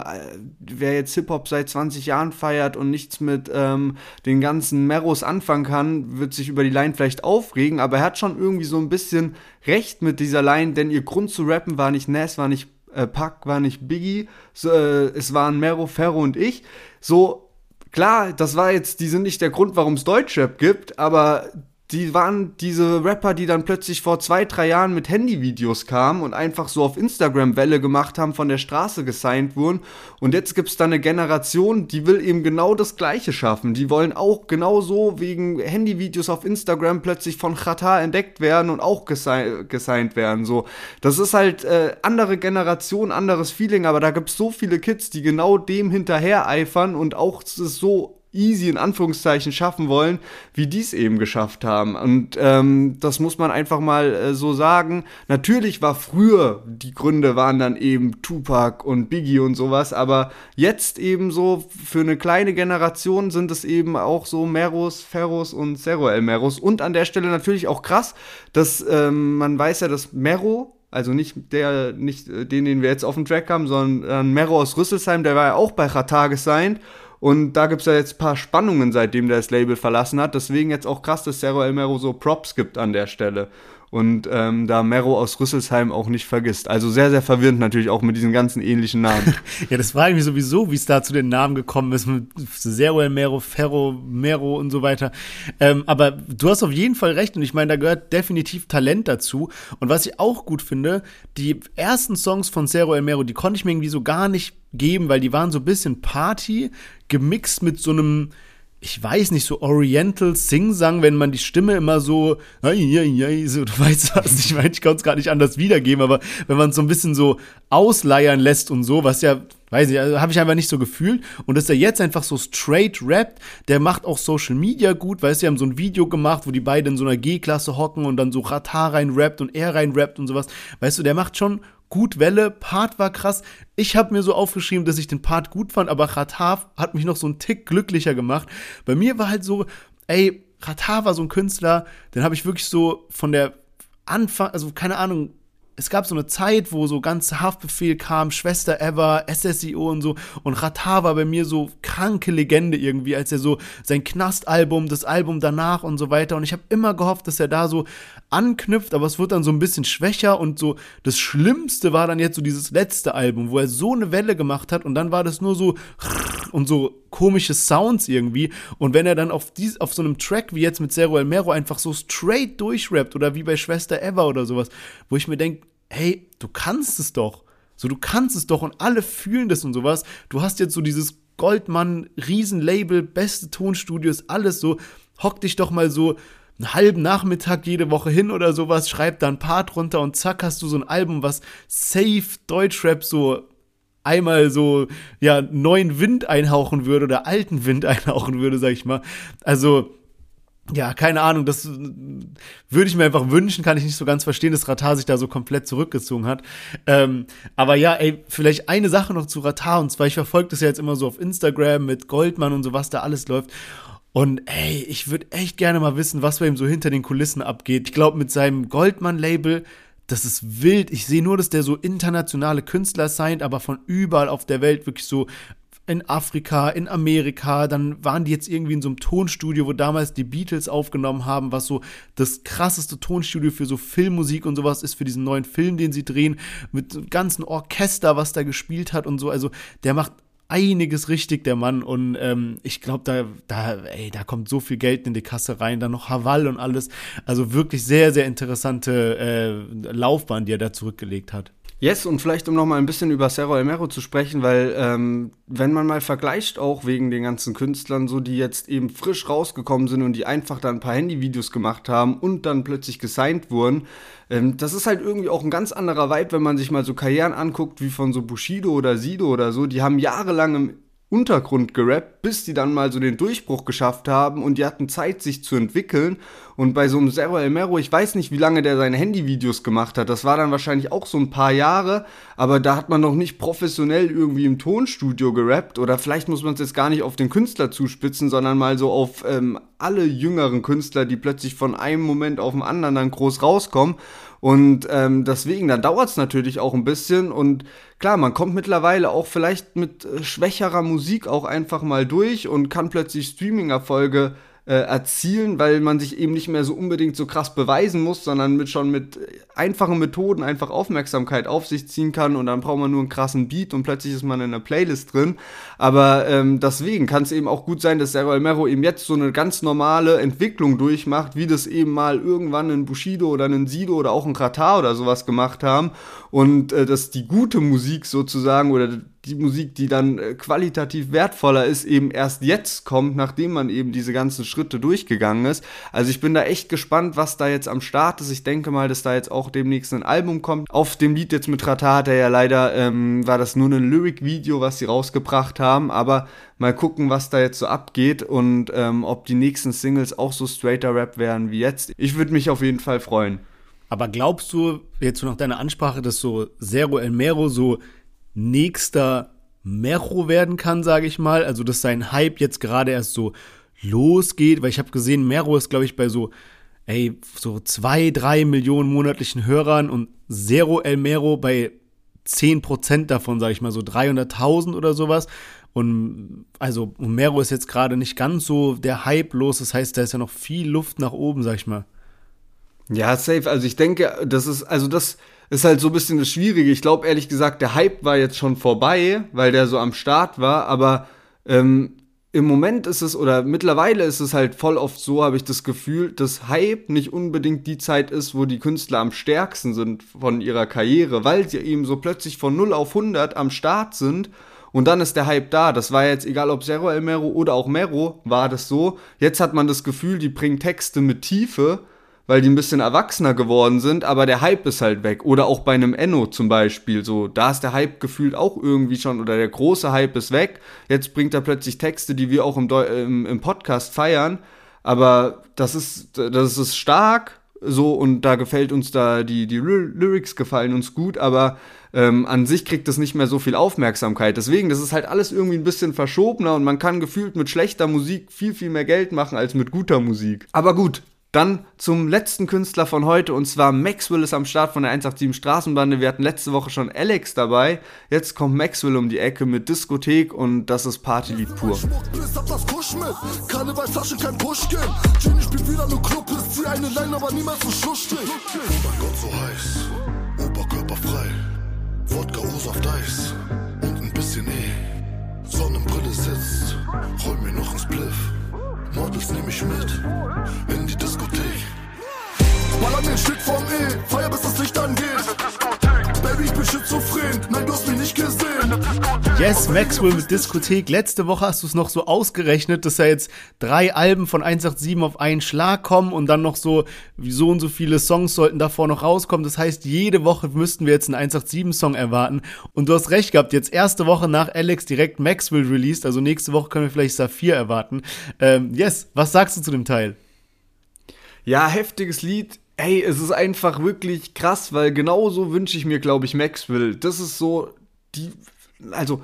wer jetzt Hip-Hop seit 20 Jahren feiert und nichts mit ähm, den ganzen Meros anfangen kann, wird sich über die Line vielleicht aufregen, aber er hat schon irgendwie so ein bisschen recht mit dieser Line, denn ihr Grund zu rappen war nicht Nas, war nicht äh, Pack war nicht Biggie, so, äh, es waren Mero, Ferro und ich. So, klar, das war jetzt, die sind nicht der Grund, warum es Deutschrap gibt, aber die waren diese Rapper, die dann plötzlich vor zwei, drei Jahren mit Handyvideos kamen und einfach so auf Instagram Welle gemacht haben, von der Straße gesigned wurden. Und jetzt gibt's da eine Generation, die will eben genau das Gleiche schaffen. Die wollen auch genauso wegen Handyvideos auf Instagram plötzlich von Chata entdeckt werden und auch gesi gesigned werden. So, das ist halt äh, andere Generation, anderes Feeling, aber da gibt's so viele Kids, die genau dem hinterher eifern und auch so easy in Anführungszeichen schaffen wollen, wie die es eben geschafft haben. Und ähm, das muss man einfach mal äh, so sagen. Natürlich war früher, die Gründe waren dann eben Tupac und Biggie und sowas, aber jetzt eben so für eine kleine Generation sind es eben auch so Meros, Ferros und Cerro El Meros. Und an der Stelle natürlich auch krass, dass ähm, man weiß ja, dass Mero also nicht der, nicht äh, den, den wir jetzt auf dem Track haben, sondern äh, Mero aus Rüsselsheim, der war ja auch bei Ratar gesigned und da gibt es ja jetzt ein paar Spannungen, seitdem der das Label verlassen hat. Deswegen jetzt auch krass, dass Cerro El Mero so Props gibt an der Stelle und ähm, da Mero aus Rüsselsheim auch nicht vergisst. Also sehr, sehr verwirrend natürlich auch mit diesen ganzen ähnlichen Namen. <laughs> ja, das frage ich mich sowieso, wie es da zu den Namen gekommen ist mit Seruel Mero, Ferro, Mero und so weiter. Ähm, aber du hast auf jeden Fall recht und ich meine, da gehört definitiv Talent dazu. Und was ich auch gut finde, die ersten Songs von Zero El Mero, die konnte ich mir irgendwie so gar nicht geben, weil die waren so ein bisschen Party gemixt mit so einem ich weiß nicht, so Oriental Sing-Sang, wenn man die Stimme immer so, so du weißt was, ich meine, ich kann es gar nicht anders wiedergeben, aber wenn man es so ein bisschen so ausleiern lässt und so, was ja, weiß ich, also habe ich einfach nicht so gefühlt. Und dass er jetzt einfach so straight rappt, der macht auch Social Media gut, weißt du, die haben so ein Video gemacht, wo die beiden in so einer G-Klasse hocken und dann so Rata rein rappt und er rein rappt und sowas. Weißt du, der macht schon gut Welle, Part war krass. Ich habe mir so aufgeschrieben, dass ich den Part gut fand, aber Khatar hat mich noch so einen Tick glücklicher gemacht. Bei mir war halt so, ey, Khatar war so ein Künstler, den habe ich wirklich so von der Anfang, also keine Ahnung, es gab so eine Zeit, wo so ganz Haftbefehl kam, Schwester Ever, SSIO und so. Und Ratar war bei mir so kranke Legende irgendwie, als er so sein Knastalbum, das Album danach und so weiter. Und ich habe immer gehofft, dass er da so anknüpft, aber es wird dann so ein bisschen schwächer. Und so das Schlimmste war dann jetzt so dieses letzte Album, wo er so eine Welle gemacht hat. Und dann war das nur so und so komische Sounds irgendwie. Und wenn er dann auf, dies, auf so einem Track wie jetzt mit Zero El Mero einfach so straight durchrappt oder wie bei Schwester Ever oder sowas, wo ich mir denke, hey, du kannst es doch. So, du kannst es doch und alle fühlen das und sowas. Du hast jetzt so dieses Goldmann, Riesenlabel, beste Tonstudios, alles so. Hock dich doch mal so einen halben Nachmittag jede Woche hin oder sowas, schreib da ein Part runter und zack hast du so ein Album, was safe Deutschrap so einmal so, ja, neuen Wind einhauchen würde oder alten Wind <laughs> einhauchen würde, sag ich mal. Also, ja, keine Ahnung, das würde ich mir einfach wünschen, kann ich nicht so ganz verstehen, dass Ratar sich da so komplett zurückgezogen hat. Ähm, aber ja, ey, vielleicht eine Sache noch zu Ratar, und zwar, ich verfolge das ja jetzt immer so auf Instagram mit Goldmann und so, was da alles läuft. Und ey, ich würde echt gerne mal wissen, was bei ihm so hinter den Kulissen abgeht. Ich glaube, mit seinem Goldmann-Label, das ist wild. Ich sehe nur, dass der so internationale Künstler signed, aber von überall auf der Welt wirklich so in Afrika, in Amerika, dann waren die jetzt irgendwie in so einem Tonstudio, wo damals die Beatles aufgenommen haben, was so das krasseste Tonstudio für so Filmmusik und sowas ist, für diesen neuen Film, den sie drehen, mit so ganzen Orchester, was da gespielt hat und so. Also der macht einiges richtig, der Mann. Und ähm, ich glaube, da, da, da kommt so viel Geld in die Kasse rein, dann noch Haval und alles. Also wirklich sehr, sehr interessante äh, Laufbahn, die er da zurückgelegt hat. Yes, und vielleicht um noch mal ein bisschen über Cerro El Mero zu sprechen, weil ähm, wenn man mal vergleicht, auch wegen den ganzen Künstlern, so die jetzt eben frisch rausgekommen sind und die einfach dann ein paar Handyvideos gemacht haben und dann plötzlich gesigned wurden, ähm, das ist halt irgendwie auch ein ganz anderer Vibe, wenn man sich mal so Karrieren anguckt, wie von so Bushido oder Sido oder so, die haben jahrelang im Untergrund gerappt, bis die dann mal so den Durchbruch geschafft haben und die hatten Zeit, sich zu entwickeln. Und bei so einem Zero El Mero, ich weiß nicht, wie lange der seine Handyvideos gemacht hat. Das war dann wahrscheinlich auch so ein paar Jahre, aber da hat man noch nicht professionell irgendwie im Tonstudio gerappt. Oder vielleicht muss man es jetzt gar nicht auf den Künstler zuspitzen, sondern mal so auf ähm, alle jüngeren Künstler, die plötzlich von einem Moment auf den anderen dann groß rauskommen. Und ähm, deswegen, dann dauert es natürlich auch ein bisschen. Und klar, man kommt mittlerweile auch vielleicht mit äh, schwächerer Musik auch einfach mal durch und kann plötzlich Streaming-Erfolge äh, erzielen, weil man sich eben nicht mehr so unbedingt so krass beweisen muss, sondern mit schon mit einfachen Methoden einfach Aufmerksamkeit auf sich ziehen kann und dann braucht man nur einen krassen Beat und plötzlich ist man in einer Playlist drin. Aber ähm, deswegen kann es eben auch gut sein, dass Zero Mero eben jetzt so eine ganz normale Entwicklung durchmacht, wie das eben mal irgendwann ein Bushido oder ein Sido oder auch ein Kratar oder sowas gemacht haben und äh, dass die gute Musik sozusagen oder die Musik, die dann äh, qualitativ wertvoller ist, eben erst jetzt kommt, nachdem man eben diese ganzen Schritte durchgegangen ist. Also ich bin da echt gespannt, was da jetzt am Start ist. Ich denke mal, dass da jetzt auch demnächst ein Album kommt. Auf dem Lied jetzt mit Rata hat er ja leider, ähm, war das nur ein Lyric-Video, was sie rausgebracht haben, aber mal gucken, was da jetzt so abgeht und ähm, ob die nächsten Singles auch so straighter Rap werden wie jetzt. Ich würde mich auf jeden Fall freuen. Aber glaubst du, jetzt nach deiner Ansprache, dass so Zero El Mero so nächster Mero werden kann, sage ich mal. Also, dass sein Hype jetzt gerade erst so losgeht, weil ich habe gesehen, Mero ist, glaube ich, bei so, ey, so zwei, drei Millionen monatlichen Hörern und Zero El Mero bei 10% davon, sage ich mal, so 300.000 oder sowas. Und also Mero ist jetzt gerade nicht ganz so der Hype los, das heißt, da ist ja noch viel Luft nach oben, sag ich mal. Ja, safe. Also ich denke, das ist, also das ist halt so ein bisschen das Schwierige. Ich glaube ehrlich gesagt, der Hype war jetzt schon vorbei, weil der so am Start war, aber ähm, im Moment ist es, oder mittlerweile ist es halt voll oft so, habe ich das Gefühl, dass Hype nicht unbedingt die Zeit ist, wo die Künstler am stärksten sind von ihrer Karriere, weil sie eben so plötzlich von 0 auf 100 am Start sind und dann ist der Hype da. Das war jetzt egal, ob Zero El Mero oder auch Mero, war das so. Jetzt hat man das Gefühl, die bringen Texte mit Tiefe weil die ein bisschen erwachsener geworden sind, aber der Hype ist halt weg. Oder auch bei einem Enno zum Beispiel, so, da ist der Hype gefühlt auch irgendwie schon, oder der große Hype ist weg. Jetzt bringt er plötzlich Texte, die wir auch im, im, im Podcast feiern. Aber das ist, das ist stark, so, und da gefällt uns da, die, die Lyrics gefallen uns gut, aber ähm, an sich kriegt es nicht mehr so viel Aufmerksamkeit. Deswegen, das ist halt alles irgendwie ein bisschen verschobener und man kann gefühlt mit schlechter Musik viel, viel mehr Geld machen als mit guter Musik. Aber gut, dann zum letzten Künstler von heute und zwar Maxwell ist am Start von der 187 Straßenbande. Wir hatten letzte Woche schon Alex dabei. Jetzt kommt Maxwell um die Ecke mit Diskothek und das ist Partylied pur. Wodka, O-Saft. Und ein bisschen E. Sonnenbrille sitzt. Roll mir noch ein Spliff. Models nehme ich mit in die Diskothek. Ballern den Shit vom E, feier bis das Licht angeht. Baby, ich bin schizophren, nein, du hast mich nicht gesehen. Yes, Maxwell mit Diskothek. Letzte Woche hast du es noch so ausgerechnet, dass ja jetzt drei Alben von 187 auf einen Schlag kommen und dann noch so, so und so viele Songs sollten davor noch rauskommen. Das heißt, jede Woche müssten wir jetzt einen 187-Song erwarten. Und du hast recht gehabt, jetzt erste Woche nach Alex direkt Maxwell released, also nächste Woche können wir vielleicht Saphir erwarten. Ähm, yes, was sagst du zu dem Teil? Ja, heftiges Lied. Ey, es ist einfach wirklich krass, weil genauso wünsche ich mir, glaube ich, Maxwell. Das ist so die, also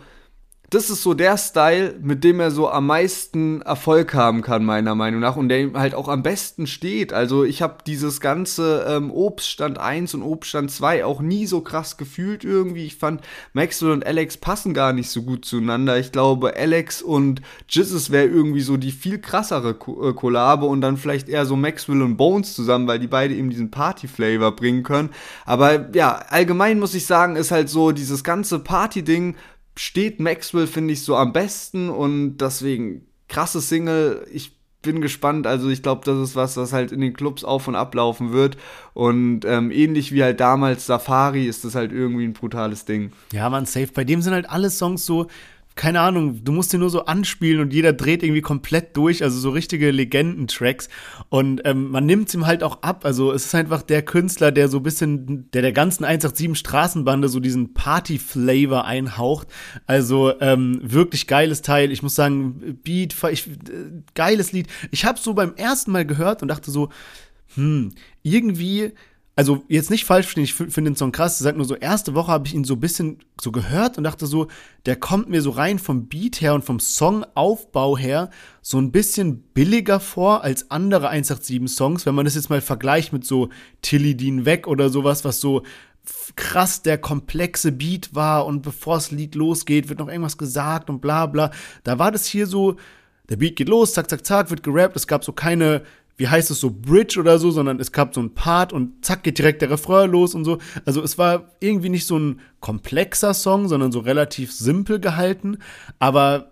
das ist so der Style, mit dem er so am meisten Erfolg haben kann, meiner Meinung nach, und der ihm halt auch am besten steht. Also ich habe dieses ganze ähm, Obststand 1 und Obststand 2 auch nie so krass gefühlt irgendwie. Ich fand, Maxwell und Alex passen gar nicht so gut zueinander. Ich glaube, Alex und Jizzes wäre irgendwie so die viel krassere Ko äh, und dann vielleicht eher so Maxwell und Bones zusammen, weil die beide eben diesen Party-Flavor bringen können. Aber ja, allgemein muss ich sagen, ist halt so dieses ganze Party-Ding steht Maxwell, finde ich, so am besten und deswegen krasse Single. Ich bin gespannt. Also ich glaube, das ist was, was halt in den Clubs auf und ablaufen wird. Und ähm, ähnlich wie halt damals Safari ist das halt irgendwie ein brutales Ding. Ja, man, safe. Bei dem sind halt alle Songs so keine Ahnung, du musst den nur so anspielen und jeder dreht irgendwie komplett durch, also so richtige Legendentracks. Und ähm, man nimmt es ihm halt auch ab. Also es ist einfach der Künstler, der so ein bisschen, der der ganzen 187 Straßenbande so diesen Party-Flavor einhaucht. Also ähm, wirklich geiles Teil. Ich muss sagen, Beat, ich, äh, geiles Lied. Ich habe so beim ersten Mal gehört und dachte so, hm, irgendwie also jetzt nicht falsch verstehen, ich finde den Song krass. Ich sag nur so, erste Woche habe ich ihn so ein bisschen so gehört und dachte so, der kommt mir so rein vom Beat her und vom Songaufbau her so ein bisschen billiger vor als andere 187 Songs, wenn man das jetzt mal vergleicht mit so Tilly Dean Weg oder sowas, was so krass der komplexe Beat war und bevor das Lied losgeht, wird noch irgendwas gesagt und bla bla. Da war das hier so, der Beat geht los, zack, zack, zack, wird gerappt, es gab so keine wie heißt es so, Bridge oder so, sondern es gab so ein Part und zack geht direkt der Refrain los und so. Also es war irgendwie nicht so ein komplexer Song, sondern so relativ simpel gehalten, aber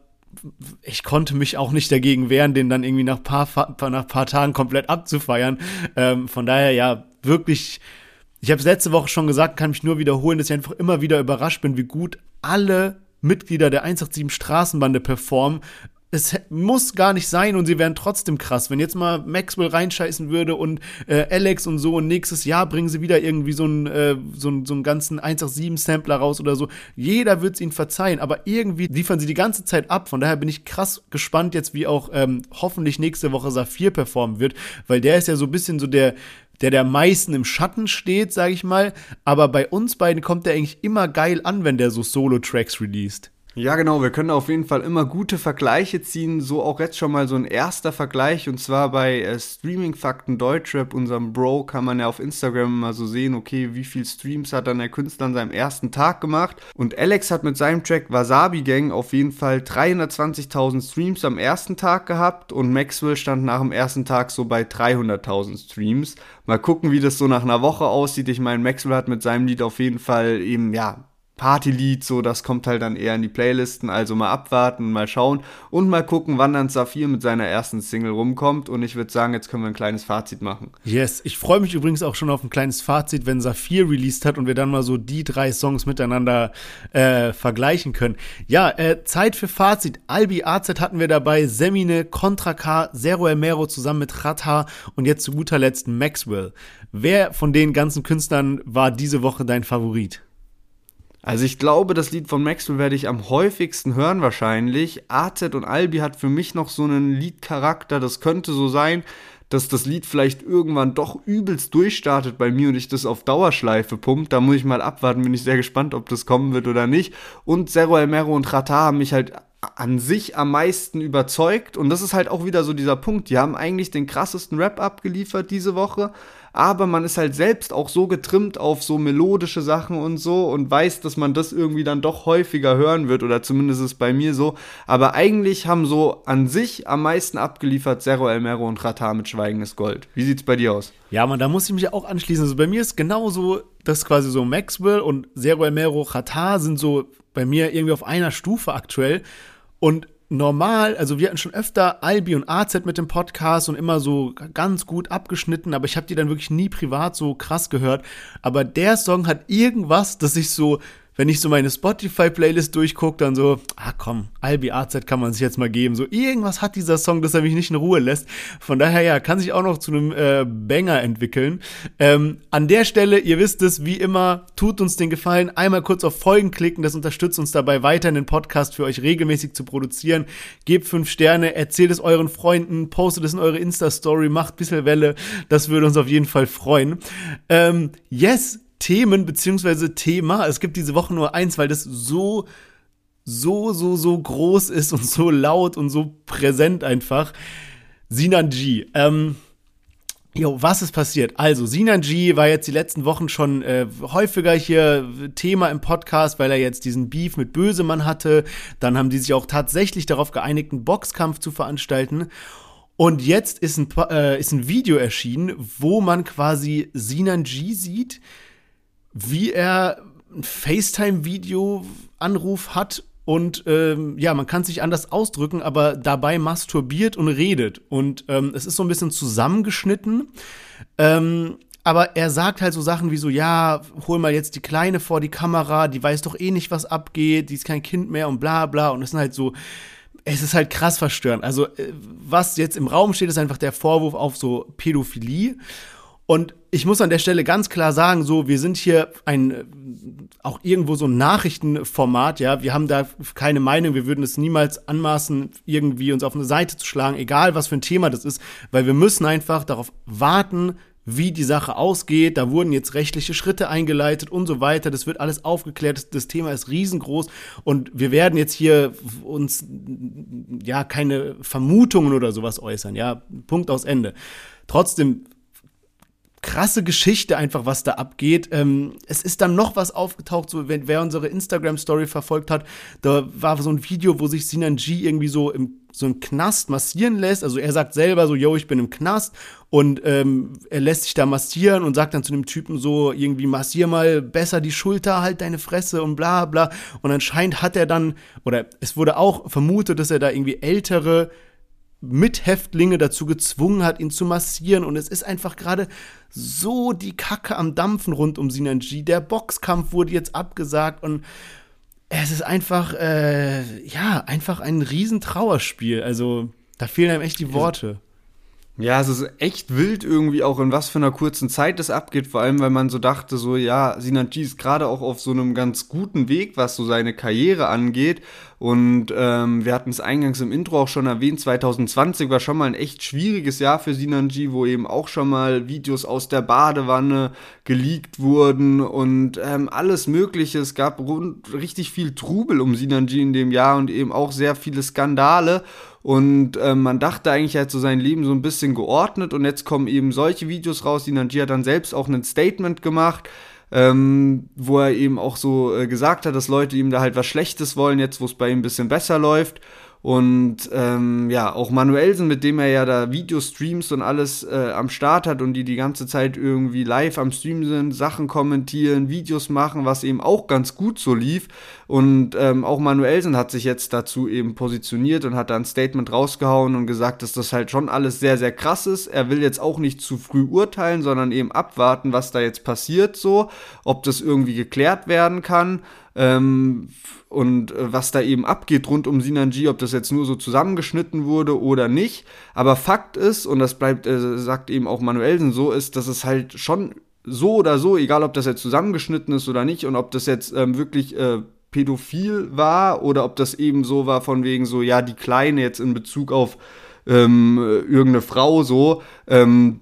ich konnte mich auch nicht dagegen wehren, den dann irgendwie nach paar, nach paar Tagen komplett abzufeiern. Ähm, von daher ja, wirklich, ich habe es letzte Woche schon gesagt, kann mich nur wiederholen, dass ich einfach immer wieder überrascht bin, wie gut alle Mitglieder der 187 Straßenbande performen es muss gar nicht sein und sie wären trotzdem krass. Wenn jetzt mal Maxwell reinscheißen würde und äh, Alex und so und nächstes Jahr bringen sie wieder irgendwie so einen, äh, so, einen, so einen ganzen 187-Sampler raus oder so. Jeder wird es ihnen verzeihen, aber irgendwie liefern sie die ganze Zeit ab. Von daher bin ich krass gespannt jetzt, wie auch ähm, hoffentlich nächste Woche Saphir performen wird, weil der ist ja so ein bisschen so der der der meisten im Schatten steht, sag ich mal. Aber bei uns beiden kommt der eigentlich immer geil an, wenn der so Solo-Tracks released. Ja, genau, wir können auf jeden Fall immer gute Vergleiche ziehen. So auch jetzt schon mal so ein erster Vergleich und zwar bei äh, Streaming Fakten Deutschrap, unserem Bro, kann man ja auf Instagram mal so sehen, okay, wie viel Streams hat dann der Künstler an seinem ersten Tag gemacht. Und Alex hat mit seinem Track Wasabi Gang auf jeden Fall 320.000 Streams am ersten Tag gehabt und Maxwell stand nach dem ersten Tag so bei 300.000 Streams. Mal gucken, wie das so nach einer Woche aussieht. Ich meine, Maxwell hat mit seinem Lied auf jeden Fall eben, ja, Partylied, so das kommt halt dann eher in die Playlisten, also mal abwarten, mal schauen und mal gucken, wann dann Saphir mit seiner ersten Single rumkommt und ich würde sagen, jetzt können wir ein kleines Fazit machen. Yes, ich freue mich übrigens auch schon auf ein kleines Fazit, wenn Saphir released hat und wir dann mal so die drei Songs miteinander äh, vergleichen können. Ja, äh, Zeit für Fazit. Albi AZ hatten wir dabei, Semine, Contra K, Zero Emero zusammen mit Rata und jetzt zu guter Letzt Maxwell. Wer von den ganzen Künstlern war diese Woche dein Favorit? Also ich glaube, das Lied von Maxwell werde ich am häufigsten hören wahrscheinlich. AZ und Albi hat für mich noch so einen Liedcharakter. Das könnte so sein, dass das Lied vielleicht irgendwann doch übelst durchstartet bei mir und ich das auf Dauerschleife pumpt. Da muss ich mal abwarten, bin ich sehr gespannt, ob das kommen wird oder nicht. Und Zero Elmero und Rata haben mich halt an sich am meisten überzeugt. Und das ist halt auch wieder so dieser Punkt. Die haben eigentlich den krassesten Rap abgeliefert diese Woche, aber man ist halt selbst auch so getrimmt auf so melodische Sachen und so und weiß, dass man das irgendwie dann doch häufiger hören wird oder zumindest ist es bei mir so. Aber eigentlich haben so an sich am meisten abgeliefert Zero Elmero und Rata mit Schweigendes Gold. Wie sieht's bei dir aus? Ja, man, da muss ich mich auch anschließen. Also bei mir ist genauso, dass quasi so Maxwell und Zero Elmero Rata sind so bei mir irgendwie auf einer Stufe aktuell. Und normal, also wir hatten schon öfter Albi und AZ mit dem Podcast und immer so ganz gut abgeschnitten, aber ich habe die dann wirklich nie privat so krass gehört. Aber der Song hat irgendwas, das ich so wenn ich so meine Spotify-Playlist durchgucke, dann so, ah komm, Albi AZ kann man sich jetzt mal geben. So irgendwas hat dieser Song, dass er mich nicht in Ruhe lässt. Von daher, ja, kann sich auch noch zu einem äh, Banger entwickeln. Ähm, an der Stelle, ihr wisst es, wie immer, tut uns den Gefallen, einmal kurz auf Folgen klicken, das unterstützt uns dabei, weiter den Podcast für euch regelmäßig zu produzieren. Gebt fünf Sterne, erzählt es euren Freunden, postet es in eure Insta-Story, macht ein bisschen Welle, das würde uns auf jeden Fall freuen. Ähm, yes, Themen beziehungsweise Thema. Es gibt diese Woche nur eins, weil das so so, so, so groß ist und so laut und so präsent einfach. Sinan G. Ähm, Jo, was ist passiert? Also, Sinan G war jetzt die letzten Wochen schon äh, häufiger hier Thema im Podcast, weil er jetzt diesen Beef mit Bösemann hatte. Dann haben die sich auch tatsächlich darauf geeinigt, einen Boxkampf zu veranstalten. Und jetzt ist ein, äh, ist ein Video erschienen, wo man quasi Sinan G sieht, wie er ein FaceTime-Video-Anruf hat und ähm, ja, man kann sich anders ausdrücken, aber dabei masturbiert und redet. Und ähm, es ist so ein bisschen zusammengeschnitten. Ähm, aber er sagt halt so Sachen wie so, ja, hol mal jetzt die Kleine vor die Kamera, die weiß doch eh nicht, was abgeht, die ist kein Kind mehr und bla bla. Und es sind halt so, es ist halt krass verstörend. Also, äh, was jetzt im Raum steht, ist einfach der Vorwurf auf so Pädophilie. Und ich muss an der Stelle ganz klar sagen, so, wir sind hier ein, auch irgendwo so ein Nachrichtenformat, ja. Wir haben da keine Meinung, wir würden es niemals anmaßen, irgendwie uns auf eine Seite zu schlagen, egal was für ein Thema das ist, weil wir müssen einfach darauf warten, wie die Sache ausgeht. Da wurden jetzt rechtliche Schritte eingeleitet und so weiter. Das wird alles aufgeklärt. Das Thema ist riesengroß und wir werden jetzt hier uns ja keine Vermutungen oder sowas äußern. Ja, Punkt aus Ende. Trotzdem krasse Geschichte einfach, was da abgeht. Ähm, es ist dann noch was aufgetaucht, so wenn wer unsere Instagram-Story verfolgt hat, da war so ein Video, wo sich Sinan G irgendwie so im so im Knast massieren lässt. Also er sagt selber so, yo, ich bin im Knast und ähm, er lässt sich da massieren und sagt dann zu dem Typen so, irgendwie massier mal besser die Schulter, halt deine Fresse und bla bla. Und anscheinend hat er dann, oder es wurde auch vermutet, dass er da irgendwie ältere Mithäftlinge dazu gezwungen hat, ihn zu massieren. Und es ist einfach gerade so die Kacke am Dampfen rund um Sinan G. Der Boxkampf wurde jetzt abgesagt und es ist einfach, äh, ja, einfach ein Riesentrauerspiel. Also, da fehlen einem echt die Worte. Ja, es ist echt wild irgendwie auch in was für einer kurzen Zeit das abgeht, vor allem weil man so dachte, so ja, Sinanji ist gerade auch auf so einem ganz guten Weg, was so seine Karriere angeht. Und ähm, wir hatten es eingangs im Intro auch schon erwähnt, 2020 war schon mal ein echt schwieriges Jahr für Sinanji, wo eben auch schon mal Videos aus der Badewanne geleakt wurden und ähm, alles Mögliche. Es gab rund, richtig viel Trubel um Sinanji in dem Jahr und eben auch sehr viele Skandale. Und äh, man dachte eigentlich, er hat so sein Leben so ein bisschen geordnet und jetzt kommen eben solche Videos raus. Die Nanji hat dann selbst auch ein Statement gemacht, ähm, wo er eben auch so äh, gesagt hat, dass Leute ihm da halt was Schlechtes wollen, jetzt wo es bei ihm ein bisschen besser läuft. Und ähm, ja, auch Manuelsen, mit dem er ja da Videostreams und alles äh, am Start hat und die die ganze Zeit irgendwie live am Stream sind, Sachen kommentieren, Videos machen, was eben auch ganz gut so lief. Und ähm, auch Manuelsen hat sich jetzt dazu eben positioniert und hat da ein Statement rausgehauen und gesagt, dass das halt schon alles sehr, sehr krass ist. Er will jetzt auch nicht zu früh urteilen, sondern eben abwarten, was da jetzt passiert so, ob das irgendwie geklärt werden kann. Ähm, und äh, was da eben abgeht rund um Sinanji, ob das jetzt nur so zusammengeschnitten wurde oder nicht. Aber Fakt ist, und das bleibt, äh, sagt eben auch Manuelsen so, ist, dass es halt schon so oder so, egal ob das jetzt zusammengeschnitten ist oder nicht, und ob das jetzt ähm, wirklich äh, pädophil war oder ob das eben so war von wegen so, ja, die Kleine jetzt in Bezug auf ähm, irgendeine Frau so, ähm,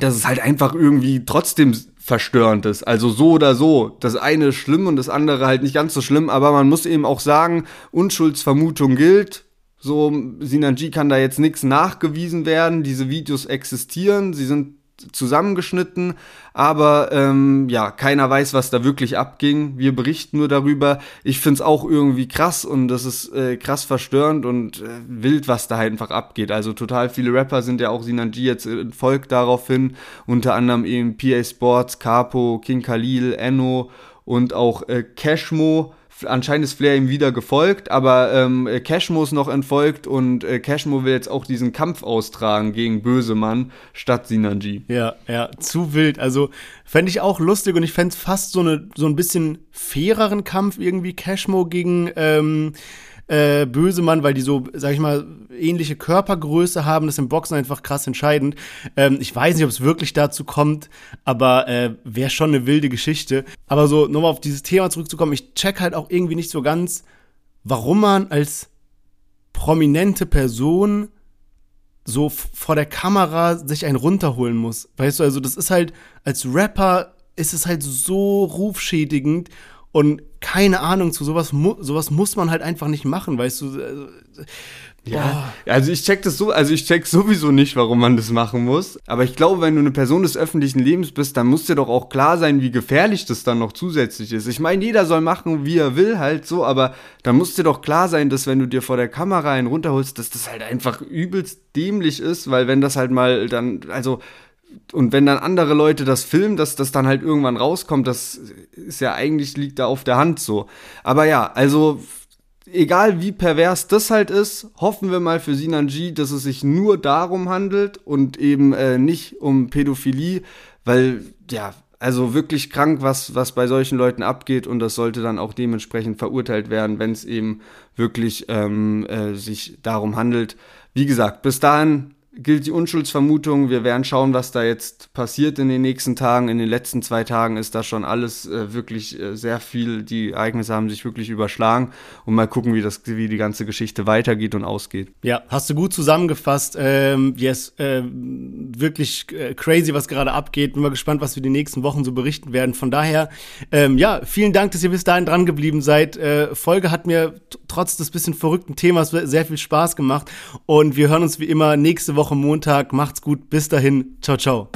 dass es halt einfach irgendwie trotzdem verstörend ist. Also so oder so. Das eine ist schlimm und das andere halt nicht ganz so schlimm, aber man muss eben auch sagen, Unschuldsvermutung gilt. So, Sinanji kann da jetzt nichts nachgewiesen werden. Diese Videos existieren, sie sind zusammengeschnitten, aber ähm, ja, keiner weiß, was da wirklich abging. Wir berichten nur darüber. Ich find's auch irgendwie krass und das ist äh, krass verstörend und äh, wild, was da einfach abgeht. Also total viele Rapper sind ja auch Sinanji jetzt Volk daraufhin, unter anderem eben PA Sports, Capo, King Khalil, Enno und auch äh, Cashmo anscheinend ist Flair ihm wieder gefolgt, aber ähm, Cashmo ist noch entfolgt und äh, Cashmo will jetzt auch diesen Kampf austragen gegen Bösemann statt Sinanji. Ja, ja, zu wild. Also fände ich auch lustig und ich fände es fast so, eine, so ein bisschen faireren Kampf irgendwie Cashmo gegen ähm, äh, Bösemann, weil die so, sag ich mal, ähnliche Körpergröße haben. Das ist im Boxen einfach krass entscheidend. Ähm, ich weiß nicht, ob es wirklich dazu kommt, aber äh, wäre schon eine wilde Geschichte. Aber so, nochmal auf dieses Thema zurückzukommen, ich check halt auch irgendwie nicht so ganz, warum man als prominente Person so vor der Kamera sich einen runterholen muss. Weißt du, also das ist halt, als Rapper ist es halt so rufschädigend und keine Ahnung zu sowas, mu sowas muss man halt einfach nicht machen, weißt du. Äh, ja, also ich check das so, also ich check sowieso nicht, warum man das machen muss. Aber ich glaube, wenn du eine Person des öffentlichen Lebens bist, dann muss dir doch auch klar sein, wie gefährlich das dann noch zusätzlich ist. Ich meine, jeder soll machen, wie er will, halt so, aber dann muss dir doch klar sein, dass wenn du dir vor der Kamera einen runterholst, dass das halt einfach übelst dämlich ist, weil wenn das halt mal dann, also und wenn dann andere Leute das filmen, dass das dann halt irgendwann rauskommt, das ist ja eigentlich liegt da auf der Hand so. Aber ja, also egal wie pervers das halt ist, hoffen wir mal für Sinan G, dass es sich nur darum handelt und eben äh, nicht um Pädophilie, weil ja, also wirklich krank, was, was bei solchen Leuten abgeht und das sollte dann auch dementsprechend verurteilt werden, wenn es eben wirklich ähm, äh, sich darum handelt. Wie gesagt, bis dahin gilt die Unschuldsvermutung. Wir werden schauen, was da jetzt passiert in den nächsten Tagen. In den letzten zwei Tagen ist da schon alles äh, wirklich äh, sehr viel. Die Ereignisse haben sich wirklich überschlagen. Und mal gucken, wie, das, wie die ganze Geschichte weitergeht und ausgeht. Ja, hast du gut zusammengefasst. Ähm, yes, äh, wirklich äh, crazy, was gerade abgeht. Bin mal gespannt, was wir die nächsten Wochen so berichten werden. Von daher, ähm, ja, vielen Dank, dass ihr bis dahin dran geblieben seid. Äh, Folge hat mir trotz des bisschen verrückten Themas sehr viel Spaß gemacht. Und wir hören uns wie immer nächste Woche Montag. Macht's gut. Bis dahin. Ciao, ciao.